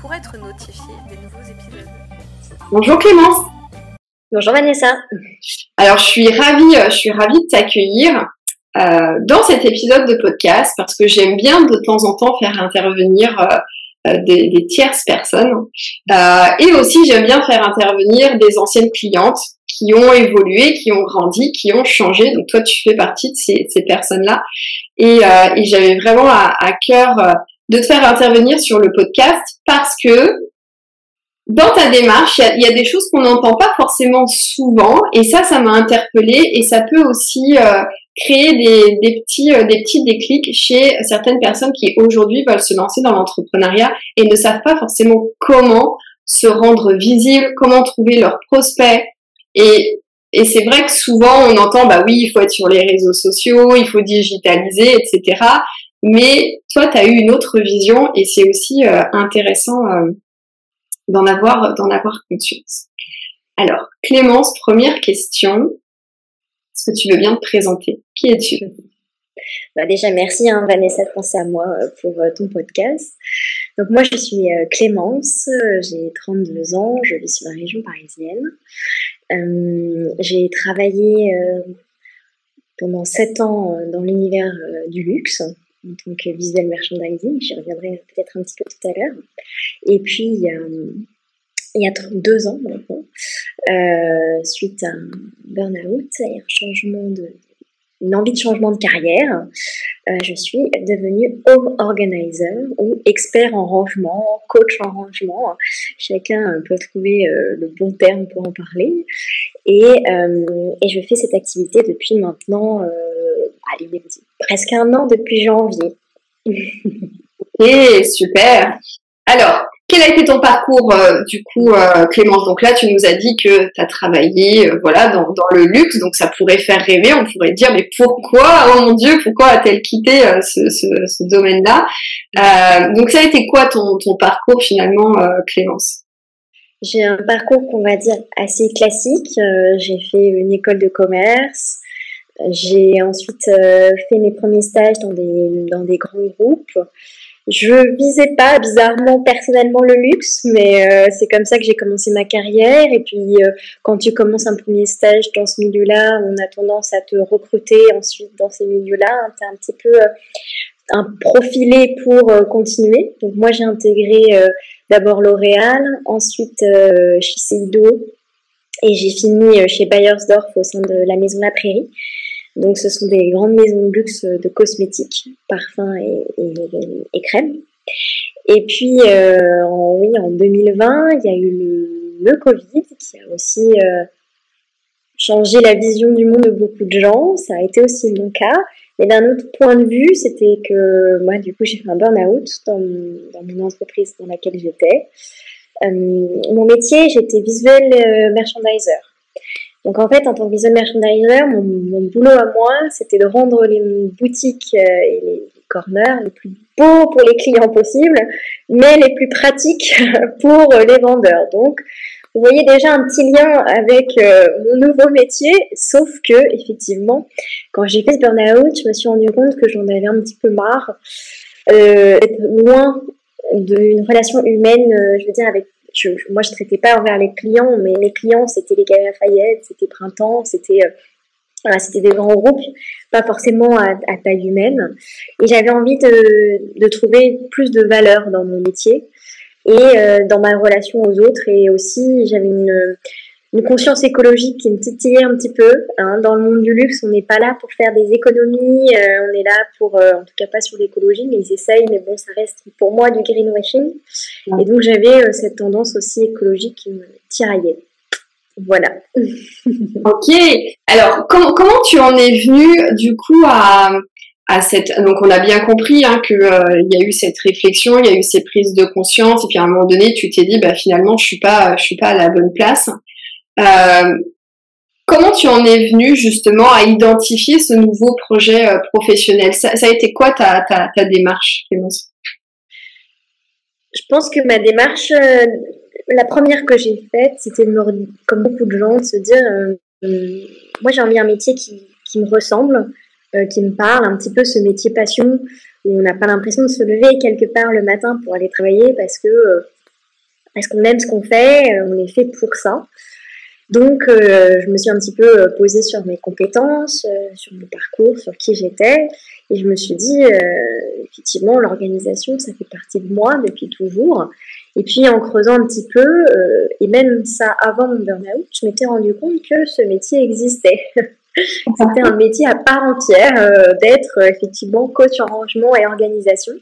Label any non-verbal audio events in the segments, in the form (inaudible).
pour être notifié des nouveaux épisodes. Bonjour Clémence. Bonjour Vanessa. Alors je suis ravie, euh, je suis ravie de t'accueillir euh, dans cet épisode de podcast parce que j'aime bien de temps en temps faire intervenir euh, des, des, tierces personnes et aussi j'aime bien faire intervenir des anciennes clientes qui ont évolué, qui ont grandi, qui ont changé. Donc toi, tu fais partie de ces, ces personnes-là. Et, et j'avais vraiment à, à cœur de te faire intervenir sur le podcast parce que dans ta démarche, il y, a des choses qu'on n'entend pas forcément souvent et ça, ça m'a interpellée et ça peut aussi euh, créer des, petits, euh, des petits déclics chez certaines personnes qui aujourd'hui veulent se lancer dans l'entrepreneuriat et ne savent pas forcément comment se rendre visible, comment trouver leurs prospects et et c'est vrai que souvent on entend bah oui, il faut être sur les réseaux sociaux, il faut digitaliser, etc. Mais toi, tu as eu une autre vision et c'est aussi euh, intéressant euh, d'en avoir, d'en avoir conscience. Alors, Clémence, première question. Est-ce que tu veux bien te présenter? Qui es-tu? Bah déjà, merci hein, Vanessa de penser à moi euh, pour ton podcast. Donc moi, je suis Clémence, j'ai 32 ans, je vis sur la région parisienne. J'ai travaillé pendant 7 ans dans l'univers du luxe, en tant que visual merchandising. J'y reviendrai peut-être un petit peu tout à l'heure. Et puis, il y a, deux ans maintenant, euh, suite à un burn-out et un changement de, une envie de changement de carrière, euh, je suis devenue home organizer ou expert en rangement, coach en rangement. Chacun peut trouver euh, le bon terme pour en parler. Et, euh, et je fais cette activité depuis maintenant allez, presque un an, depuis janvier. ok, (laughs) super. Alors, quel a été ton parcours euh, du coup, euh, Clémence? Donc là, tu nous as dit que tu as travaillé euh, voilà, dans, le luxe, donc ça pourrait faire rêver, on pourrait dire, mais pourquoi, oh mon Dieu, pourquoi a-t-elle quitté ce, domaine-là? Donc ça a été quoi ton, ton parcours finalement, Clémence? J'ai un parcours qu'on va dire assez classique. J'ai fait une école de commerce, j'ai ensuite fait mes premiers stages dans des, dans des grands groupes. Je visais pas bizarrement personnellement le luxe, mais euh, c'est comme ça que j'ai commencé ma carrière. Et puis, euh, quand tu commences un premier stage dans ce milieu-là, on a tendance à te recruter ensuite dans ces milieux-là. Tu as un petit peu euh, un profilé pour continuer. Donc, moi, j'ai intégré d'abord L'Oréal, ensuite chez Seido, et j'ai fini chez Bayersdorf au sein de la maison La Prairie. Donc, ce sont des grandes maisons de luxe de cosmétiques, parfums et, crèmes. Et puis, euh, en, oui, en 2020, il y a eu le, Covid qui a aussi euh, changé la vision du monde de beaucoup de gens. Ça a été aussi mon cas. Et d'un autre point de vue, c'était que moi, du coup, j'ai fait un burn-out dans, dans, mon entreprise dans laquelle j'étais. Euh, mon métier, j'étais visuel merchandiser. Donc en fait, en tant que visual merchandiser, mon, boulot à moi, c'était de rendre les boutiques euh, et les corners les plus beaux pour les clients possibles, mais les plus pratiques (laughs) pour les vendeurs. Donc vous voyez déjà un petit lien avec euh, mon nouveau métier, sauf que effectivement, quand j'ai fait ce burn-out, je me suis rendu compte que j'en avais un petit peu marre euh, d'être loin d'une relation humaine, euh, je veux dire, avec moi, je traitais pas envers les clients, mais les clients, c'était les Galeries Lafayette, c'était Printemps, c'était euh, c'était des grands groupes, pas forcément à, taille humaine. Et j'avais envie de, de, trouver plus de valeur dans mon métier et euh, dans ma relation aux autres. Et aussi, j'avais une, une conscience écologique qui me titillait un petit peu. Hein. Dans le monde du luxe, on n'est pas là pour faire des économies, euh, on est là pour, euh, en tout cas pas sur l'écologie, mais ils essayent, mais bon, ça reste pour moi du greenwashing. Et donc j'avais euh, cette tendance aussi écologique qui me tiraillait. Voilà. (laughs) ok. Alors, comment, tu en es venu du coup à, à cette. Donc on a bien compris hein, que il y a eu cette réflexion, il y a eu ces prises de conscience, et puis à un moment donné, tu t'es dit, bah finalement, je suis suis pas à la bonne place. Comment tu en es venu justement à identifier ce nouveau projet euh, professionnel? Ça, a été quoi ta, ta, ta démarche, Clémence? Je pense que ma démarche, euh, la première que j'ai faite, c'était comme beaucoup de gens, de se dire, euh, moi j'ai envie un métier qui, qui me ressemble, qui me parle, un petit peu ce métier passion, où on n'a pas l'impression de se lever quelque part le matin pour aller travailler parce que parce qu'on aime ce qu'on fait, on est fait pour ça. Donc, euh, je me suis un petit peu euh, posée sur mes compétences, euh, sur mon parcours, sur qui j'étais. Et je me suis dit, effectivement, l'organisation, ça fait partie de moi depuis toujours. Et puis, en creusant un petit peu, et même ça avant mon burn-out, je m'étais rendu compte que ce métier existait. (laughs) C'était un métier à part entière d'être effectivement coach en rangement et organisation.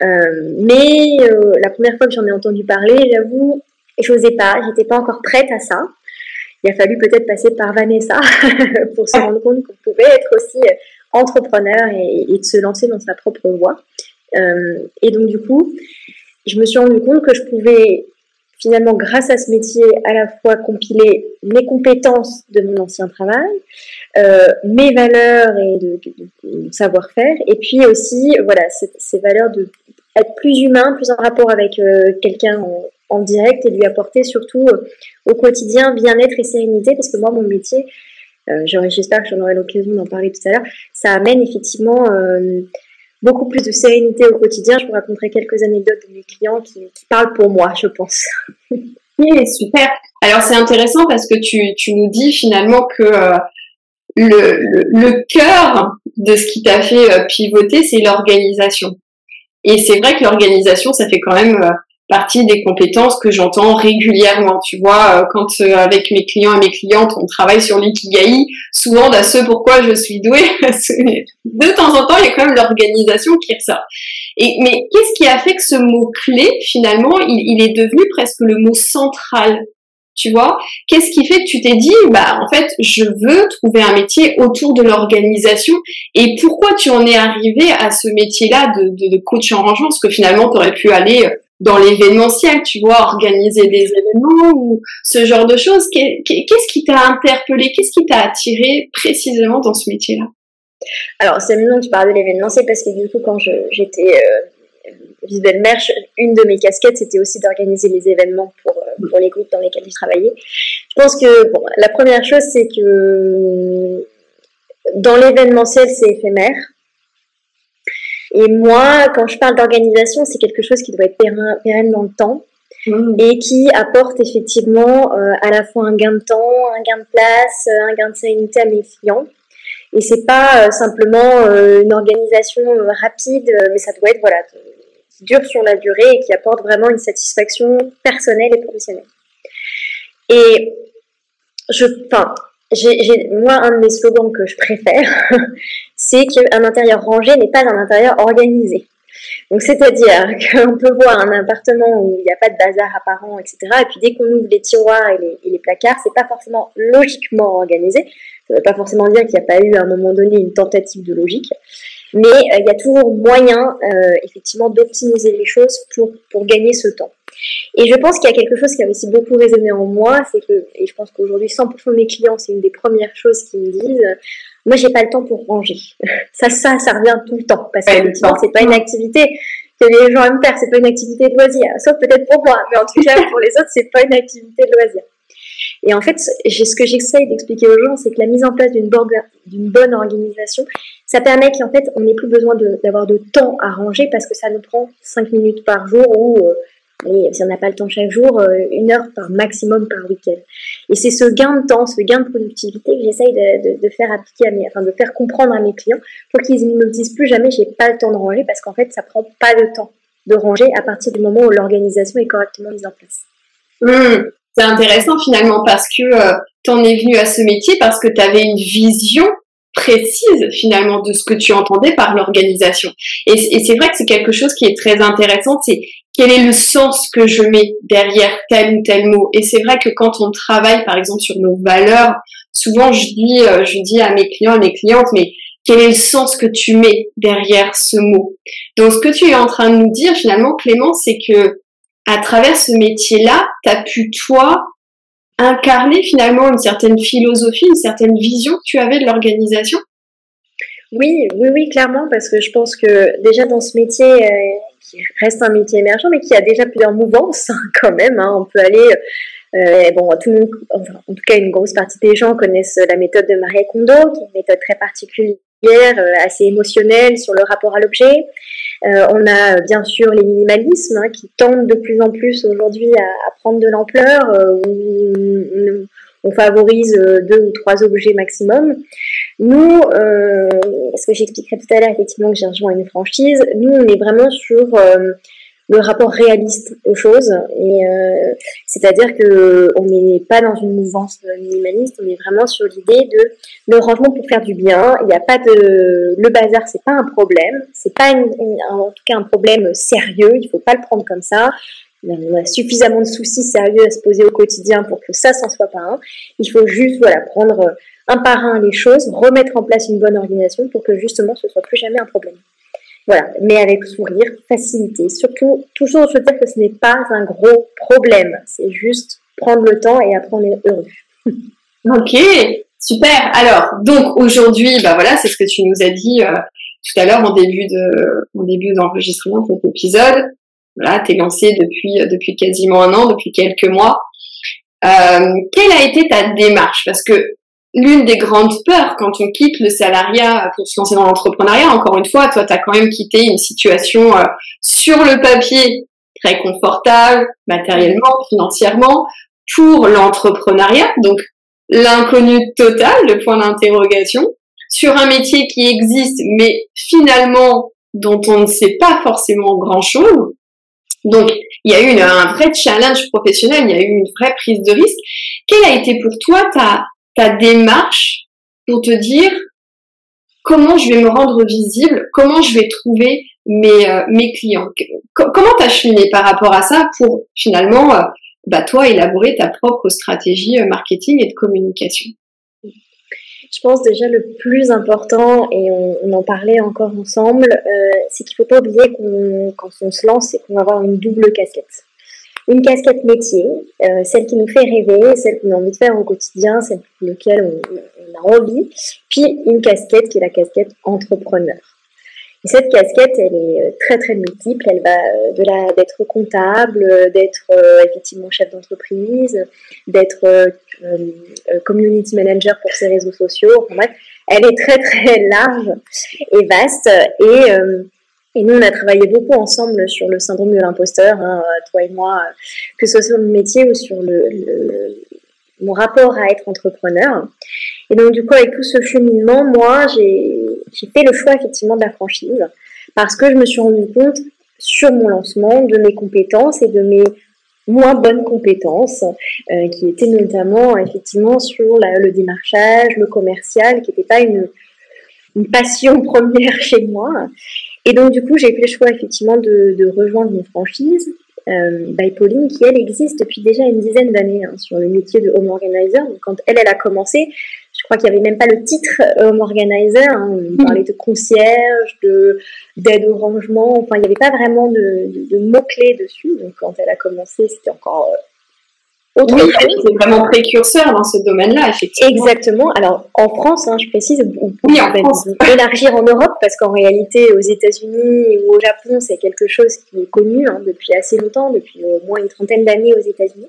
mais la première fois que j'en ai entendu parler, j'avoue, je n'osais pas, j'étais pas encore prête à ça il a fallu peut-être passer par Vanessa (laughs) pour se rendre compte qu'on pouvait être aussi euh, entrepreneur et, de se lancer dans sa propre voie. Euh, et donc du coup, je me suis rendu compte que je pouvais finalement, grâce à ce métier, à la fois compiler mes compétences de mon ancien travail, euh, mes valeurs et de, savoir-faire, et puis aussi, voilà, ces, valeurs de être plus humain, plus en rapport avec quelqu'un en direct et lui apporter surtout euh, au quotidien bien-être et sérénité parce que moi mon métier euh, j'espère que j'en aurai l'occasion d'en parler tout à l'heure ça amène effectivement euh, beaucoup plus de sérénité au quotidien. Je vous raconterai quelques anecdotes de mes clients qui, parlent pour moi je pense. (laughs) Oui super. Alors c'est intéressant parce que tu, nous dis finalement que le, cœur de ce qui t'a fait pivoter, c'est l'organisation. Et c'est vrai que l'organisation, ça fait quand même partie des compétences que j'entends régulièrement. Tu vois, euh, quand euh, avec mes clients et mes clientes, on travaille sur l'ikigai, souvent dans ce pourquoi je suis douée, (laughs) de temps en temps, il y a quand même l'organisation qui ressort. Mais qu'est-ce qui a fait que ce mot clé, finalement, il, est devenu presque le mot central tu vois? Qu'est-ce qui fait que tu t'es dit, bah en fait, je veux trouver un métier autour de l'organisation? Et pourquoi tu en es arrivé à ce métier-là de, de, de coach en rangement? Parce que finalement, tu aurais pu aller euh, dans l'événementiel, tu vois, organiser des événements ou ce genre de choses. Qu'est-ce qui t'a interpellé? Qu'est-ce qui t'a attiré précisément dans ce métier-là? Alors, c'est amusant que tu parles de l'événementiel parce que du coup, quand j'étais euh, vice mère une de mes casquettes, c'était aussi d'organiser les événements pour, euh, pour les groupes dans lesquels je travaillais. Je pense que bon, la première chose, c'est que dans l'événementiel, c'est éphémère. Et moi, quand je parle d'organisation, c'est quelque chose qui doit être pérenne dans le temps mmh. et qui apporte effectivement euh, à la fois un gain de temps, un gain de place, un gain de sérénité à mes clients. Et c'est pas euh, simplement euh, une organisation rapide, mais ça doit être voilà qui dure sur la durée et qui apporte vraiment une satisfaction personnelle et professionnelle. Et je, enfin, j'ai, moi, un de mes slogans que je préfère, (laughs) c'est qu'un intérieur rangé n'est pas un intérieur organisé. Donc, c'est-à-dire (laughs) qu'on peut voir un appartement où il n'y a pas de bazar apparent, etc. Et puis, dès qu'on ouvre les tiroirs et les, et les placards, c'est pas forcément logiquement organisé. Ça ne veut pas forcément dire qu'il n'y a pas eu à un moment donné une tentative de logique. Mais euh, il y a toujours moyen, euh, effectivement, d'optimiser les choses pour, pour gagner ce temps. Et je pense qu'il y a quelque chose qui a aussi beaucoup résonné en moi, c'est que, et je pense qu'aujourd'hui 100% de mes clients, c'est une des premières choses qu'ils me disent, moi j'ai pas le temps pour ranger. (laughs) ça, ça, ça revient tout le temps, parce que c'est pas une activité que les gens aiment faire, c'est pas une activité de loisir, sauf peut-être pour moi, mais en tout cas pour les autres c'est pas une activité de loisir. Et en fait, ce que j'essaye d'expliquer aux gens, c'est que la mise en place d'une bonne organisation, ça permet qu'en fait, on n'ait plus besoin d'avoir de, temps à ranger parce que ça nous prend 5 minutes par jour ou euh, si on n'a pas le temps chaque jour, euh, une heure par maximum par week-end. Et c'est ce gain de temps, ce gain de productivité que j'essaye de, faire appliquer à mes, enfin de faire comprendre à mes clients pour qu'ils ne me disent plus jamais j'ai pas le temps de ranger parce qu'en fait ça prend pas de temps de ranger à partir du moment où l'organisation est correctement mise en place. Mmh. C'est intéressant finalement parce que euh, tu en es venu à ce métier parce que tu avais une vision précise finalement de ce que tu entendais par l'organisation. Et, c'est vrai que c'est quelque chose qui est très intéressant, c'est quel est le sens que je mets derrière tel ou tel mot. Et c'est vrai que quand on travaille par exemple sur nos valeurs, souvent je dis, euh, je dis à mes clients, à mes clientes, mais quel est le sens que tu mets derrière ce mot? Donc, ce que tu es en train de nous dire, finalement, Clément, c'est que à travers ce métier-là, tu as pu, toi, incarner finalement une certaine philosophie, une certaine vision que tu avais de l'organisation? Oui, oui, oui, clairement, parce que je pense que déjà dans ce métier, euh, qui reste un métier émergent, mais qui a déjà plusieurs mouvances (laughs) hein, quand même, hein, on peut aller... Euh, bon, tout le monde, en tout cas, une grosse partie des gens connaissent la méthode de Marie Kondo, qui est une méthode très particulière, euh, assez émotionnelle sur le rapport à l'objet. Euh, on a bien sûr les minimalismes hein, qui tendent de plus en plus aujourd'hui à, prendre de l'ampleur. Euh, on, favorise euh, deux ou trois objets maximum. Nous, ce que j'expliquerai tout à l'heure, effectivement, que j'ai rejoint une franchise, nous, on est vraiment sur le rapport réaliste aux choses. Et euh, c'est-à-dire que on n'est pas dans une mouvance minimaliste, on est vraiment sur l'idée de le rangement pour faire du bien. Il n'y a pas de le bazar, c'est pas un problème, c'est pas en tout cas un problème sérieux. Il faut pas le prendre comme ça. On a suffisamment de soucis sérieux à se poser au quotidien pour que ça s'en soit pas un. Il faut juste voilà prendre un par un les choses, remettre en place une bonne organisation pour que justement ce soit plus jamais un problème. Voilà, mais avec sourire, facilité. Surtout, toujours veux dire que ce n'est pas un gros problème. C'est juste prendre le temps et après on est heureux. (laughs) ok, super. Alors, donc aujourd'hui, bah voilà, c'est ce que tu nous as dit euh, tout à l'heure en début de, début d'enregistrement de cet épisode. Voilà, t'es lancé depuis depuis quasiment un an, depuis quelques mois. Euh, quelle a été ta démarche? Parce que l'une des grandes peurs quand on quitte le salariat pour se lancer dans l'entrepreneuriat. Encore une fois, toi, tu as quand même quitté une situation euh, sur le papier très confortable, matériellement, financièrement, pour l'entrepreneuriat. Donc, l'inconnu total, le point d'interrogation, sur un métier qui existe, mais finalement, dont on ne sait pas forcément grand-chose. Donc, il y a eu un vrai challenge professionnel, il y a eu une vraie prise de risque. Quelle a été pour toi ta, ta démarche pour te dire comment je vais me rendre visible, comment je vais trouver mes, euh, clients. comment t'as cheminé par rapport à ça pour finalement, euh, bah, toi, élaborer ta propre stratégie euh, marketing et de communication? Je pense déjà le plus important, et on, en parlait encore ensemble, c'est qu'il ne faut pas oublier qu'on, quand on se lance, c'est qu'on va avoir une double casquette une casquette métier, euh, celle qui nous fait rêver, celle qu'on a envie de faire au quotidien, celle pour laquelle on, a envie, puis une casquette qui est la casquette entrepreneur. Et cette casquette, elle est euh, très très multiple. Elle va euh, de la d'être comptable, d'être effectivement chef d'entreprise, d'être community manager pour ses réseaux sociaux. Enfin bref, elle est très très large et vaste. Et et nous, on a travaillé beaucoup ensemble sur le syndrome de l'imposteur, hein, toi et moi, que ce soit sur le métier ou sur le, mon rapport à être entrepreneur. Et donc, du coup, avec tout ce cheminement, moi, j'ai fait le choix effectivement de la franchise parce que je me suis rendu compte sur mon lancement de mes compétences et de mes moins bonnes compétences, euh, qui étaient notamment effectivement sur le démarchage, le commercial, qui n'était pas une, une passion (laughs) première chez moi. Et donc, du coup, j'ai fait le choix effectivement de, de rejoindre une franchise, euh, by Pauline, qui elle existe depuis déjà une dizaine d'années hein, sur le métier de home organizer. Donc, quand elle, elle a commencé, je crois qu'il n'y avait même pas le titre home organizer. Hein. on mmh. parlait de concierge, de d'aide au rangement. Enfin, il n'y avait pas vraiment de, de, de mots-clés dessus. Donc, quand elle a commencé, c'était encore euh, c'est vraiment précurseur dans ce domaine-là, effectivement. Exactement. Alors, en France, hein, je précise, on peut élargir en Europe parce qu'en réalité, aux États-Unis ou au Japon, c'est quelque chose qui est connu hein, depuis assez longtemps, depuis au moins une trentaine d'années aux États-Unis.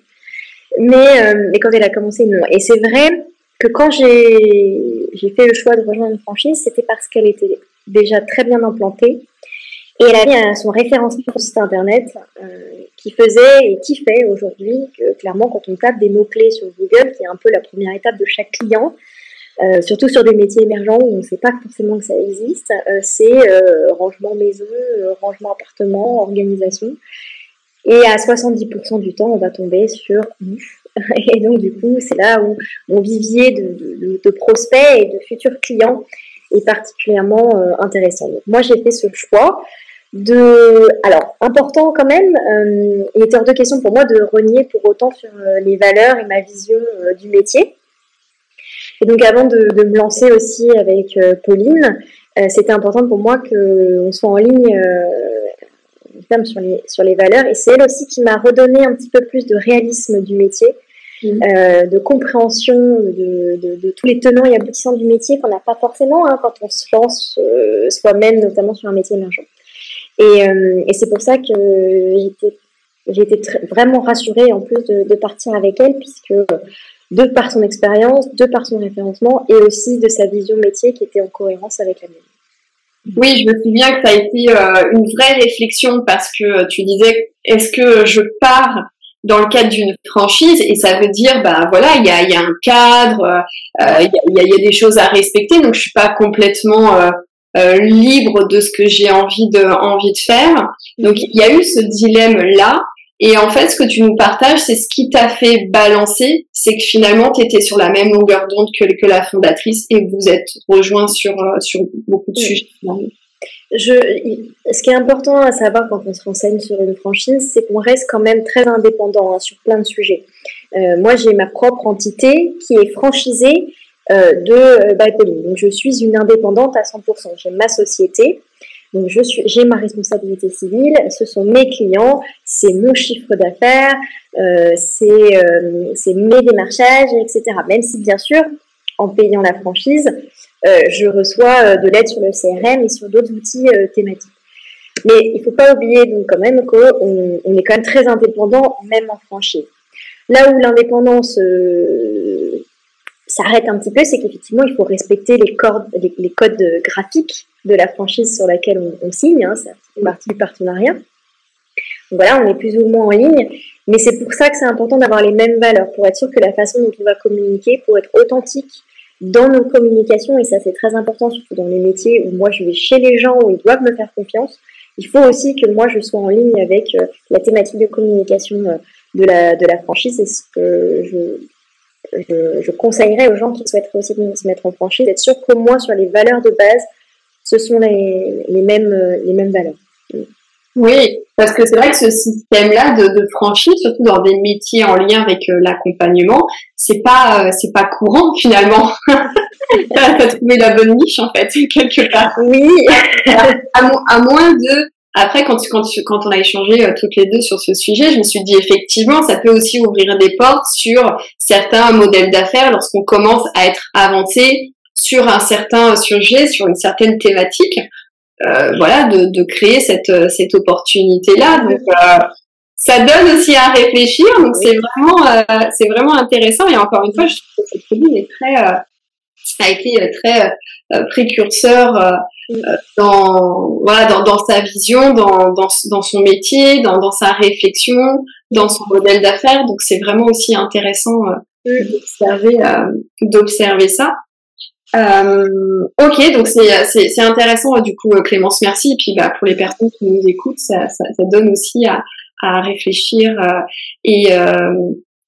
Mais, euh, mais quand elle a commencé, non. Et c'est vrai que quand j'ai fait le choix de rejoindre une franchise, c'était parce qu'elle était déjà très bien implantée et elle avait son référencement sur site internet euh, qui faisait et qui fait aujourd'hui que clairement quand on tape des mots-clés sur Google, qui est un peu la première étape de chaque client, euh, surtout sur des métiers émergents où on ne sait pas forcément que ça existe, euh, c'est rangement maison, rangement appartement, organisation. Et à 70% du temps, on va tomber sur (laughs) Et donc, du coup, c'est là où mon vivier de, de, prospects et de futurs clients est particulièrement intéressant. Donc, moi, j'ai fait ce choix de, alors, important quand même, euh, il était hors de question pour moi de renier pour autant sur euh, les valeurs et ma vision euh, du métier. Et donc avant de, me lancer aussi avec Pauline, c'était important pour moi qu'on soit en ligne sur les, sur les valeurs. Et c'est elle aussi qui m'a redonné un petit peu plus de réalisme du métier, mmh. euh, de compréhension de, de, tous les tenants et aboutissants du métier qu'on n'a pas forcément hein, quand on se lance euh, soi-même, notamment sur un métier émergent. Et, euh, et c'est pour ça que j'étais j'ai été vraiment rassurée en plus de, partir avec elle, puisque de par son expérience, de par son référencement et aussi de sa vision métier qui était en cohérence avec la mienne. Oui, je me souviens que ça a été euh, une vraie réflexion parce que euh, tu disais, est-ce que je pars dans le cadre d'une franchise? Et ça veut dire, bah voilà, il y a, un cadre, euh, il y, a, y, a, des choses à respecter, donc je suis pas complètement libre de ce que j'ai envie de envie de faire. Donc il y a eu ce dilemme là et en fait, ce que tu nous partages, c'est ce qui t'a fait balancer, c'est que finalement, tu étais sur la même longueur d'onde que, que, la fondatrice et vous êtes rejoints sur, euh, sur beaucoup de sujets. Je, ce qui est important à savoir quand on se renseigne sur une franchise, c'est qu'on reste quand même très indépendant hein, sur plein de sujets. Euh, moi, j'ai ma propre entité qui est franchisée euh, de euh, Donc, je suis une indépendante à 100%. J'ai ma société donc, je suis, j'ai ma responsabilité civile, ce sont mes clients, c'est mon chiffre d'affaires, euh, c'est, euh, c'est mes démarchages, etc. Même si, bien sûr, en payant la franchise, euh, je reçois euh, de l'aide sur le CRM et sur d'autres outils euh, thématiques. Mais il ne faut pas oublier donc quand même qu'on on est quand même très indépendant, même en franchise. Là où l'indépendance euh, s'arrête un petit peu, c'est qu'effectivement, il faut respecter les, cordes, les, codes graphiques de la franchise sur laquelle on, signe, hein, c'est partie du partenariat. Donc voilà, on est plus ou moins en ligne, mais c'est pour ça que c'est important d'avoir les mêmes valeurs, pour être sûr que la façon dont on va communiquer, pour être authentique dans nos communications, et ça c'est très important, surtout dans les métiers où moi je vais chez les gens, où ils doivent me faire confiance, il faut aussi que moi je sois en ligne avec euh, la thématique de communication euh, de, la, de la franchise, et ce que je, je, je conseillerais aux gens qui souhaiteraient aussi se mettre en franchise, d'être sûr qu'au moins sur les valeurs de base, ce sont les, les, mêmes, les mêmes valeurs. Oui, parce que c'est vrai que ce système-là de, de, franchise, surtout dans des métiers en lien avec euh, l'accompagnement, c'est pas euh, c'est pas courant finalement. (laughs) T'as trouvé la bonne niche en fait quelque part. Oui. (laughs) à, à, moins de après quand quand quand on a échangé euh, toutes les deux sur ce sujet, je me suis dit effectivement ça peut aussi ouvrir des portes sur certains modèles d'affaires lorsqu'on commence à être avancé sur un certain sujet, sur une certaine thématique, euh, voilà, de, de, créer cette, cette opportunité-là. Donc, euh, ça donne aussi à réfléchir. Donc, c'est vraiment, euh, c'est vraiment intéressant. Et encore une fois, je trouve que cette est très, euh, a été très euh, précurseur dans, voilà, dans, dans, sa vision, dans, dans, dans son métier, dans, dans sa réflexion, dans son modèle d'affaires. Donc, c'est vraiment aussi intéressant d'observer, d'observer ça. Euh, ok, donc c'est, c'est, intéressant du coup euh, Clémence, merci. Et puis bah, pour les personnes qui nous écoutent, ça, ça, ça donne aussi à, à réfléchir euh, et, euh,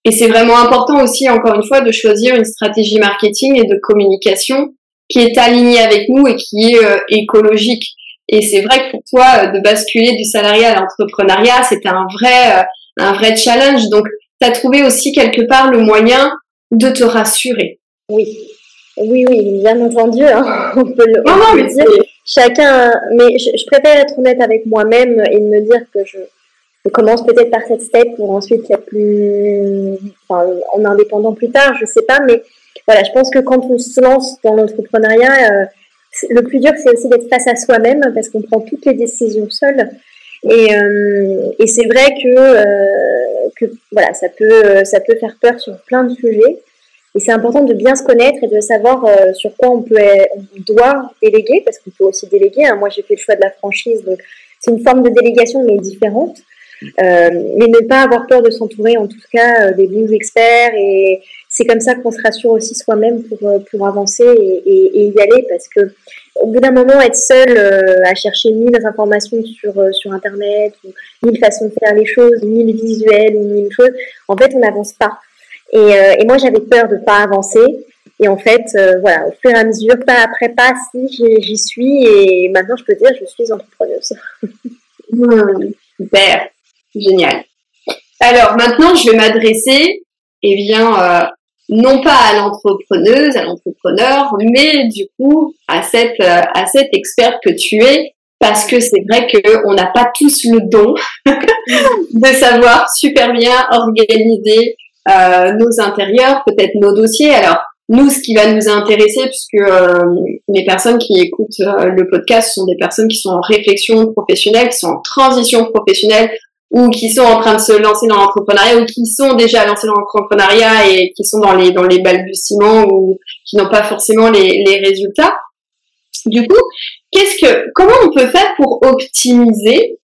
et c'est vraiment important aussi encore une fois de choisir une stratégie marketing et de communication qui est alignée avec nous et qui est euh, écologique. Et c'est vrai que pour toi de basculer du salariat à l'entrepreneuriat, c'était un vrai un vrai challenge. Donc tu as trouvé aussi quelque part le moyen de te rassurer. Oui, oui, oui, bien entendu, hein. (laughs) on peut le, dire. Chacun, mais je, préfère être honnête avec moi-même et me dire que je, commence peut-être par cette step pour ensuite être plus, enfin, en indépendant plus tard, je sais pas, mais voilà, je pense que quand on se lance dans l'entrepreneuriat, euh, le plus dur, c'est aussi d'être face à soi-même parce qu'on prend toutes les décisions seul. Et, euh, et c'est vrai que, euh, que voilà, ça peut, ça peut faire peur sur plein de sujets. Et c'est important de bien se connaître et de savoir sur quoi on peut, on doit déléguer, parce qu'on peut aussi déléguer. Hein. Moi, j'ai fait le choix de la franchise, donc c'est une forme de délégation, mais différente. Mais ne pas avoir peur de s'entourer, en tout cas, des bons experts. Et c'est comme ça qu'on se rassure aussi soi-même pour, euh, pour avancer et, y aller, parce que au bout d'un moment, être seul à chercher mille informations sur, sur Internet, ou mille façons de faire les choses, mille visuels, ou mille choses, en fait, on n'avance pas. Et, euh, moi, j'avais peur de pas avancer. Et en fait, euh, voilà, au fur et à mesure, pas après pas, si j'y suis. Et maintenant, je peux dire, je suis entrepreneuse. (laughs) Super, génial. Alors maintenant, je vais m'adresser, eh bien, euh, non pas à l'entrepreneuse, à l'entrepreneur, mais du coup à cette à cette experte que tu es, parce que c'est vrai qu'on n'a pas tous le don (laughs) de savoir super bien organiser euh, nos intérieurs, peut-être nos dossiers. Alors nous, ce qui va nous intéresser, puisque euh, les personnes qui écoutent euh, le podcast sont des personnes qui sont en réflexion professionnelle, qui sont en transition professionnelle, ou qui sont en train de se lancer dans l'entrepreneuriat, ou qui sont déjà lancés dans l'entrepreneuriat et qui sont dans les dans les balbutiements ou qui n'ont pas forcément les, les résultats. Du coup, qu'est-ce que comment on peut faire pour optimiser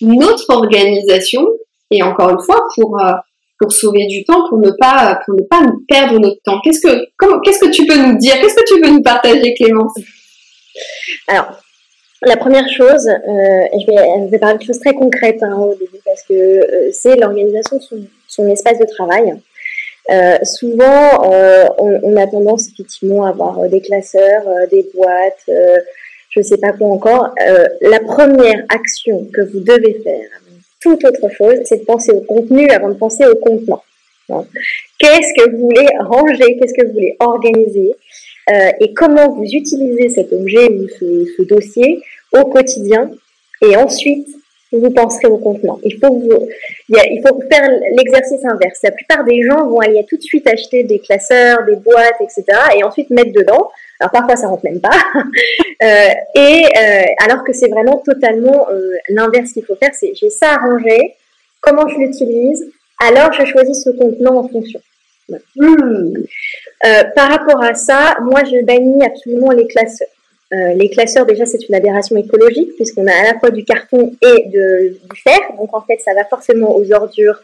notre organisation et encore une fois pour euh, pour sauver du temps, pour ne pas, pour ne pas perdre notre temps? Qu'est-ce que, comment, qu'est-ce que tu peux nous dire? Qu'est-ce que tu peux nous partager, Clémence? Alors, la première chose, euh, je, vais, je, vais, parler de choses très concrètes hein, au début parce que euh, c'est l'organisation de son, espace de travail. Euh, souvent, on, on, a tendance effectivement à avoir des classeurs, des boîtes, je ne sais pas quoi encore. la première action que vous devez faire toute autre chose, c'est de penser au contenu avant de penser au contenant. Qu'est-ce que vous voulez ranger, qu'est-ce que vous voulez organiser? Euh, et comment vous utilisez cet objet ou ce, dossier au quotidien et ensuite vous penserez au contenant. Il faut, faire l'exercice inverse. La plupart des gens vont aller tout de suite acheter des classeurs, des boîtes, etc. et ensuite mettre dedans. Alors parfois ça rentre même pas. (laughs) euh, et euh, alors que c'est vraiment totalement l'inverse qu'il faut faire, c'est j'ai ça à ranger, comment je l'utilise, alors je choisis ce contenant en fonction. Hmm. Euh, par rapport à ça, moi je bannis absolument les classeurs. Euh, les classeurs, déjà, c'est une aberration écologique puisqu'on a à la fois du carton et du fer. Donc, en fait, ça va forcément aux ordures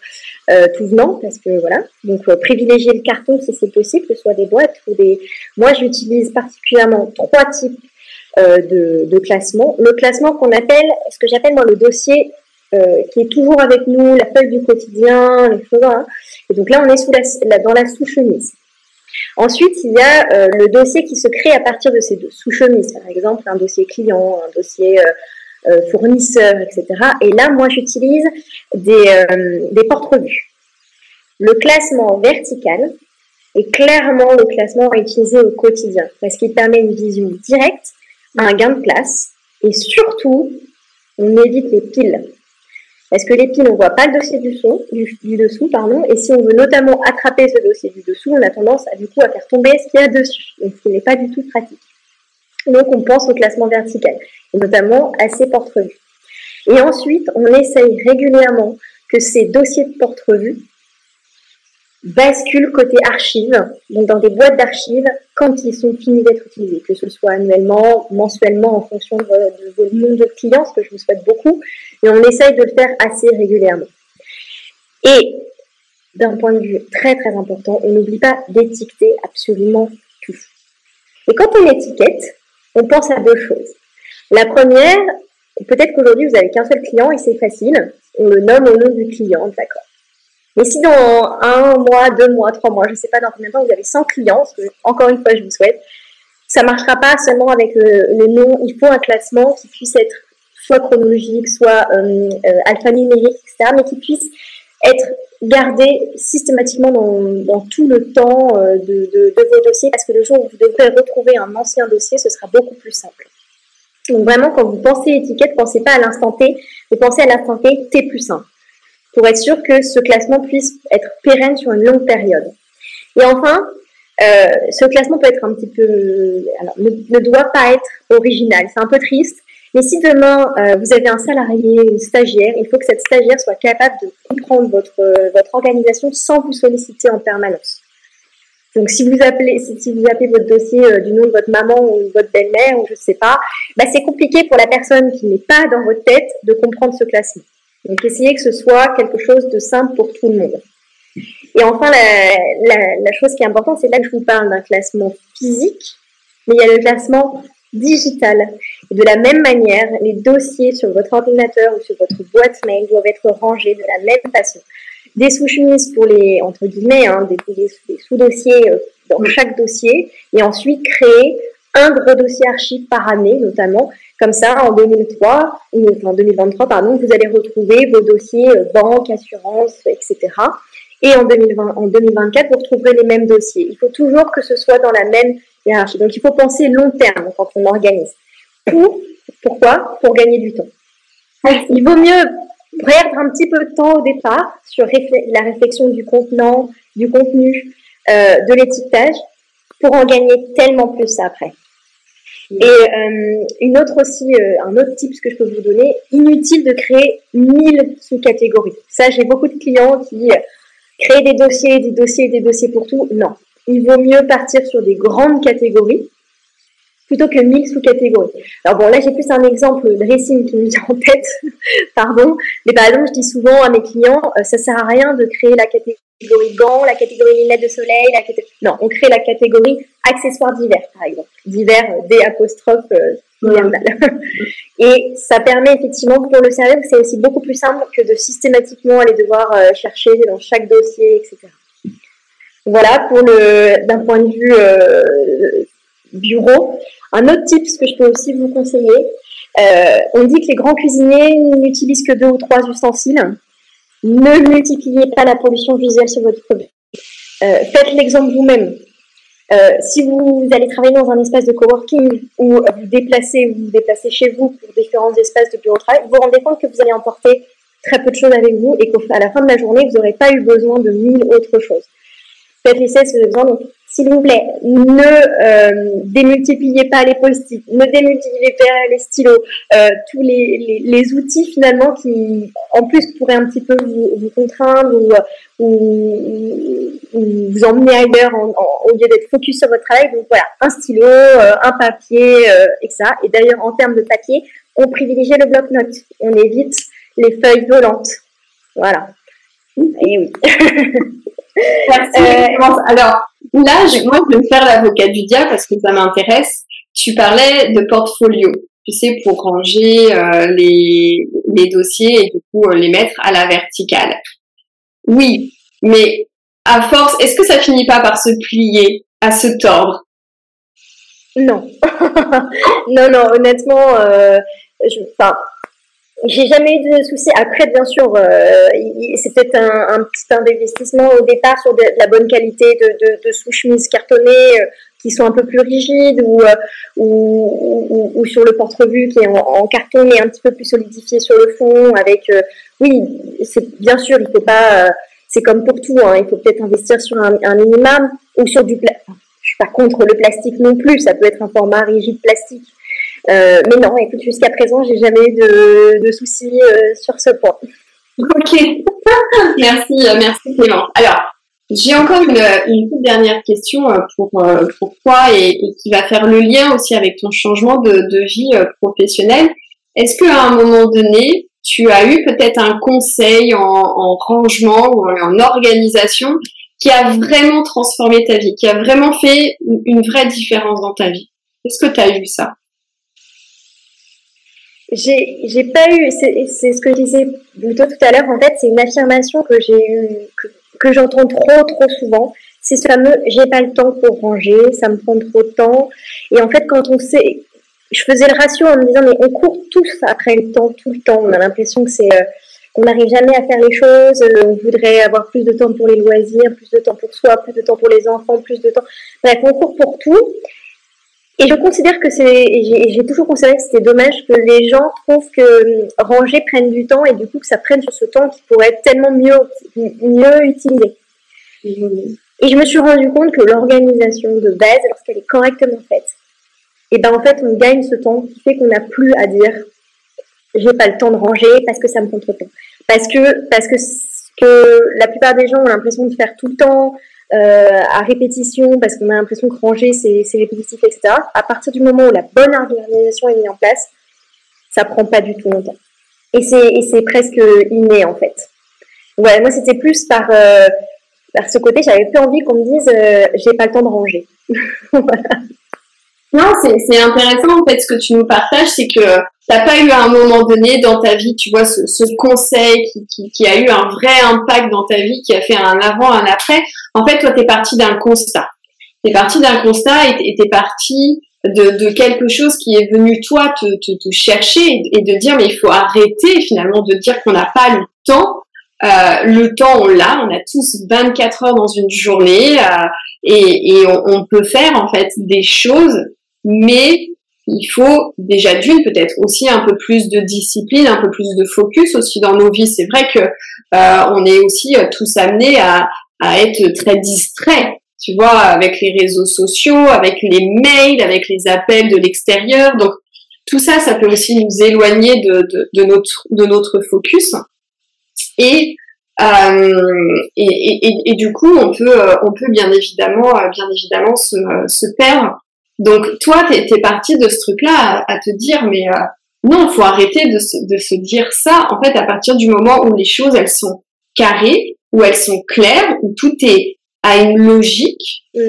euh, tout venant parce que voilà. Donc, privilégier le carton si c'est possible, que ce soit des boîtes ou des. Moi, j'utilise particulièrement trois types de, de classement. Le classement qu'on appelle, ce que j'appelle moi le dossier euh, qui est toujours avec nous, la feuille du quotidien, les choses. Hein. Et donc là, on est sous dans la sous-chemise. Ensuite, il y a euh, le dossier qui se crée à partir de ces sous-chemises, par exemple un dossier client, un dossier euh, fournisseur, etc. Et là, moi, j'utilise des, des porte-revues. Le classement vertical est clairement le classement à au quotidien parce qu'il permet une vision directe, un gain de place et surtout, on évite les piles. Parce que on ne voit pas le dossier du, du, dessous, pardon, et si on veut notamment attraper ce dossier du dessous, on a tendance à du coup à faire tomber ce qu'il y a dessus, donc ce qui n'est pas du tout pratique. Donc on pense au classement vertical, et notamment à ces porte-revues. Et ensuite, on essaye régulièrement que ces dossiers de porte-revues basculent côté archives, donc dans des boîtes d'archives, quand ils sont finis d'être utilisés, que ce soit annuellement, mensuellement, en fonction de, de nombre de clients, ce que je vous souhaite beaucoup, et on essaye de le faire assez régulièrement. Et d'un point de vue très très important, on n'oublie pas d'étiqueter absolument tout. Et quand on étiquette, on pense à deux choses. La première, peut-être qu'aujourd'hui vous avez qu'un seul client et c'est facile, on le nomme au nom du client, d'accord. Mais si dans un mois, deux mois, trois mois, je ne sais pas dans combien de temps vous avez 100 clients, ce que encore une fois je vous souhaite, ça ne marchera pas seulement avec le, le nom, il faut un classement qui puisse être soit chronologique, soit euh, euh, alphanumérique, etc., mais qui puisse être gardé systématiquement dans, tout le temps euh, de, vos dossiers, parce que le jour où vous devrez retrouver un ancien dossier, ce sera beaucoup plus simple. Donc vraiment, quand vous pensez étiquette, pensez pas à l'instant T, mais pensez à l'instant T plus 1, pour être sûr que ce classement puisse être pérenne sur une longue période. Et enfin, ce classement peut être un petit peu, ne doit pas être original. C'est un peu triste, mais si demain, vous avez un salarié, une stagiaire, il faut que cette stagiaire soit capable de comprendre votre, euh, organisation sans vous solliciter en permanence. Donc, si vous appelez, votre dossier euh, du nom de votre maman ou de votre belle-mère ou je ne sais pas, bah, c'est compliqué pour la personne qui n'est pas dans votre tête de comprendre ce classement. Donc, essayez que ce soit quelque chose de simple pour tout le monde. Et enfin, la chose qui est importante, c'est là que je vous parle d'un classement physique, mais il y a le classement digital. de la même manière, les dossiers sur votre ordinateur ou sur votre boîte mail doivent être rangés de la même façon. Des sous-chemises pour les, entre guillemets, hein, des, sous-dossiers euh, dans chaque dossier, et ensuite créer un gros dossier archive par année, notamment. Comme ça, en 2003, ou en 2023, pardon, vous allez retrouver vos dossiers euh, banque, assurance, etc. Et en, 2020, en 2024, vous retrouverez les mêmes dossiers. Il faut toujours que ce soit dans la même Donc, il faut penser long terme quand on organise. Pour, pourquoi? Pour gagner du temps. Il vaut mieux perdre un petit peu de temps au départ sur la réflexion du contenant, du contenu, euh, de l'étiquetage, pour en gagner tellement plus après. Et euh, une autre aussi, euh, un autre tip que je peux vous donner, inutile de créer 1000 sous-catégories. Ça, j'ai beaucoup de clients qui créent des dossiers, des dossiers, des dossiers pour tout. Non, il vaut mieux partir sur des grandes catégories plutôt que 1000 sous-catégories. Alors bon, là, j'ai plus un exemple de dressing qui me vient en tête, (laughs) pardon. Mais par exemple, je dis souvent à mes clients, euh, ça sert à rien de créer la catégorie gants, la catégorie lunettes de soleil, la catégorie... Non, on crée la catégorie accessoires divers, par exemple. Divers, euh, des apostrophes euh, (laughs) Et ça permet effectivement, pour le service, c'est aussi beaucoup plus simple que de systématiquement aller devoir euh, chercher dans chaque dossier, etc. Voilà, pour le, d'un point de vue bureau. Un autre tip que je peux aussi vous conseiller, euh, on dit que les grands cuisiniers n'utilisent que deux ou trois ustensiles. Ne multipliez pas la pollution visuelle sur votre produit. Euh, faites l'exemple vous-même. Euh, si vous allez travailler dans un espace de coworking ou vous déplacez, vous vous déplacez chez vous pour différents espaces de bureau de travail, vous vous rendez compte que vous allez emporter très peu de choses avec vous et qu'à la fin de la journée, vous n'aurez pas eu besoin de mille autres choses. Faites vous besoin. Donc, s'il vous plaît, ne euh, démultipliez pas les post-it, ne démultipliez pas les stylos, euh, tous les, les, outils finalement qui, en plus, pourraient un petit peu vous, contraindre ou, vous emmener ailleurs au lieu d'être focus sur votre travail. Donc voilà, un stylo, euh, un papier, et ça. Et d'ailleurs, en termes de papier, on privilégie le bloc-notes. On évite les feuilles volantes. Voilà. Et oui. (laughs) Merci. Alors, Là, je, moi, je vais me faire l'avocat du diable parce que ça m'intéresse. Tu parlais de portfolio, tu sais, pour ranger euh, les, les dossiers et du coup euh, les mettre à la verticale. Oui, mais à force, est-ce que ça finit pas par se plier, à se tordre? Non. (laughs) non, non, honnêtement, euh, je, enfin, j'ai jamais eu de soucis. Après, bien sûr, euh, c'est peut-être un, un, petit investissement au départ sur de, la bonne qualité de, sous-chemises cartonnées euh, qui sont un peu plus rigides ou, euh, ou, ou, ou, sur le porte-revue qui est en, carton mais un petit peu plus solidifié sur le fond. Avec, oui, c'est bien sûr, il faut pas. c'est comme pour tout. Hein, il faut peut-être investir sur un, un minimum ou sur du. plastique. je suis pas contre le plastique non plus. Ça peut être un format rigide plastique. Euh, mais non, écoute, jusqu'à présent, j'ai jamais eu de, de soucis euh, sur ce point. Ok, (laughs) merci, euh, merci Clément. Alors, j'ai encore une, toute dernière question pour, toi et, qui va faire le lien aussi avec ton changement de, vie professionnelle. Est-ce qu'à un moment donné, tu as eu peut-être un conseil en, en, rangement ou en organisation qui a vraiment transformé ta vie, qui a vraiment fait une vraie différence dans ta vie? Est-ce que tu as eu ça? J'ai, pas eu, c'est, ce que je disais plutôt tout à l'heure, en fait, c'est une affirmation que j'ai eu, que, que j'entends trop, trop souvent. C'est ce fameux j'ai pas le temps pour ranger, ça me prend trop de temps. Et en fait, quand on sait, je faisais le ratio en me disant, mais on court tous après le temps, tout le temps. On a l'impression que c'est, euh, qu'on n'arrive jamais à faire les choses. Euh, on voudrait avoir plus de temps pour les loisirs, plus de temps pour soi, plus de temps pour les enfants, plus de temps. Bref, on court pour tout. Et je considère que c'est, j'ai toujours considéré que c'était dommage que les gens trouvent que euh, ranger prenne du temps et du coup que ça prenne sur ce temps qui pourrait être tellement mieux, mieux utilisé. Et je me suis rendu compte que l'organisation de base, lorsqu'elle est correctement faite, et ben en fait on gagne ce temps qui fait qu'on n'a plus à dire j'ai pas le temps de ranger parce que ça me prend trop de temps. Parce que parce que, que la plupart des gens ont l'impression de faire tout le temps, euh, à répétition, parce qu'on a l'impression que ranger, c'est répétitif, etc. À partir du moment où la bonne organisation est mise en place, ça prend pas du tout longtemps. Et c'est presque inné, en fait. Ouais, moi, c'était plus par, euh, par ce côté, j'avais plus envie qu'on me dise euh, j'ai pas le temps de ranger. (laughs) voilà. Non, c'est intéressant en fait ce que tu nous partages, c'est que t'as pas eu à un moment donné dans ta vie, tu vois, ce, conseil qui, qui, qui, a eu un vrai impact dans ta vie, qui a fait un avant, un après? En fait, toi, t'es parti d'un constat. T'es parti d'un constat et t'es parti de, quelque chose qui est venu toi te chercher et, de dire mais il faut arrêter finalement de dire qu'on n'a pas le temps euh, le temps, on l'a, on a tous 24 heures dans une journée euh, et, et on, on, peut faire en fait des choses, mais il faut déjà d'une peut-être aussi un peu plus de discipline, un peu plus de focus aussi dans nos vies. C'est vrai que euh, on est aussi tous amenés à, à être très distraits tu vois, avec les réseaux sociaux, avec les mails, avec les appels de l'extérieur. Donc, tout ça, ça peut aussi nous éloigner de, de, de notre, de notre focus. Et, euh, et, et, et, du coup, on peut, on peut bien évidemment, bien évidemment se, se perdre. Donc, toi, t'es es parti de ce truc-là à, te dire, mais euh, non, faut arrêter de se, de se dire ça. En fait, à partir du moment où les choses, elles sont carrées, où elles sont claires, où tout est à une logique, mm.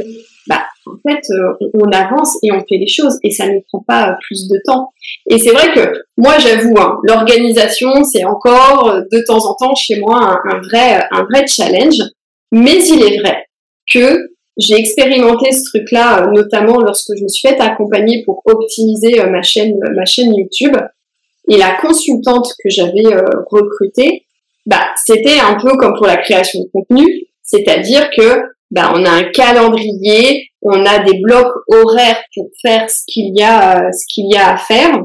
bah, en fait, euh, on avance et on fait les choses et ça ne prend pas euh, plus de temps. Et c'est vrai que moi, j'avoue, hein, l'organisation, c'est encore euh, de temps en temps chez moi un, vrai, un vrai challenge. Mais il est vrai que j'ai expérimenté ce truc-là, notamment lorsque je me suis fait accompagner pour optimiser ma chaîne, ma chaîne YouTube. Et la consultante que j'avais recrutée, bah, c'était un peu comme pour la création de contenu c'est-à-dire que bah, on a un calendrier, on a des blocs horaires pour faire ce qu'il y a, euh, ce qu'il y a à faire,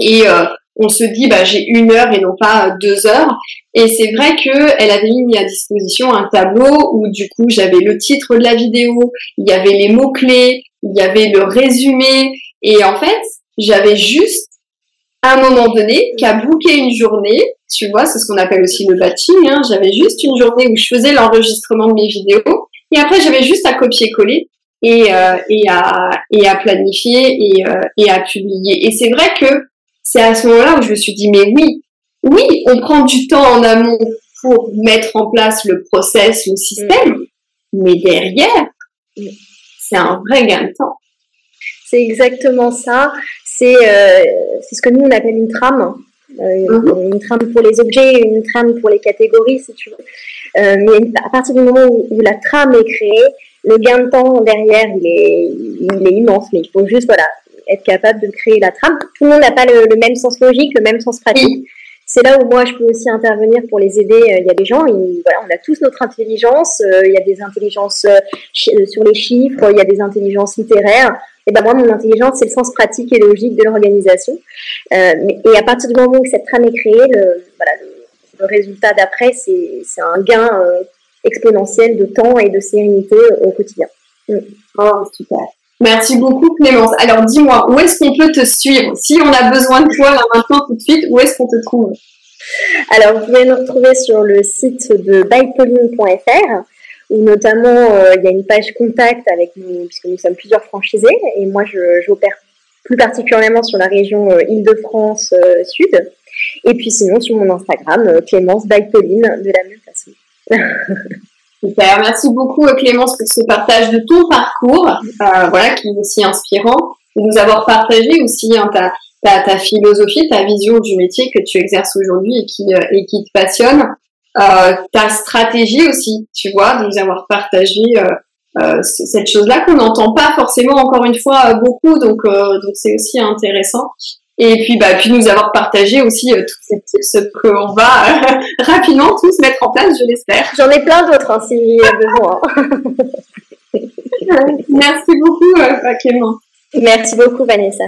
et euh, on se dit bah j'ai une heure et non pas deux heures. Et c'est vrai que elle avait mis à disposition un tableau où du coup j'avais le titre de la vidéo, il y avait les mots clés, il y avait le résumé, et en fait j'avais juste à un moment donné qu'à booker une journée tu vois, c'est ce qu'on appelle aussi le batching. Hein. J'avais juste une journée où je faisais l'enregistrement de mes vidéos et après j'avais juste à copier-coller et, euh, et, à, et à planifier et, euh, et à publier. Et c'est vrai que c'est à ce moment-là où je me suis dit, mais oui, oui, on prend du temps en amont pour mettre en place le process, le système, mm. mais derrière, c'est un vrai gain de temps. C'est exactement ça. C'est euh, ce que nous on appelle une trame. Euh, mhm. une trame pour les objets, une trame pour les catégories, si tu veux. Euh, mais à partir du moment où, la trame est créée, le gain de temps derrière, il est, il est immense. Mais il faut juste voilà, être capable de créer la trame. Tout le monde n'a pas le, même sens logique, le même sens pratique. C'est là où moi je peux aussi intervenir pour les aider. Euh, il y a des gens, voilà, on a tous notre intelligence. Il y a des intelligences sur les chiffres, il y a des intelligences littéraires. Et ben moi, mon intelligence, c'est le sens pratique et logique de l'organisation. Euh, et à partir du moment où cette trame est créée, le, voilà, le, résultat d'après, c'est un gain euh, exponentiel de temps et de sérénité au quotidien. Mm. Oh, super. Merci beaucoup Clémence. Alors dis-moi, où est-ce qu'on peut te suivre? Si on a besoin de toi là maintenant tout de suite, où est-ce qu'on te trouve? Alors vous pouvez nous retrouver sur le site de bypauline.fr où notamment euh, il y a une page contact avec nous, puisque nous sommes plusieurs franchisés, et moi j'opère plus particulièrement sur la région euh, Île-de-France euh, Sud, et puis sinon sur mon Instagram, Clémence Pauline, de la même façon. (laughs) Super, merci beaucoup Clémence pour ce partage de ton parcours, voilà, qui est aussi inspirant, de nous avoir partagé aussi hein, ta, ta, ta, philosophie, ta vision du métier que tu exerces aujourd'hui et qui, et qui te passionne. Euh, ta stratégie aussi, tu vois, de nous avoir partagé euh, euh cette chose-là qu'on n'entend pas forcément encore une fois euh, beaucoup, donc euh, donc c'est aussi intéressant. Et puis bah puis nous avoir partagé aussi tous ces tips qu'on va (laughs) rapidement tous mettre en place, je l'espère. J'en ai plein d'autres hein, s'il y a besoin. (laughs) Merci beaucoup Clément. Merci beaucoup Vanessa.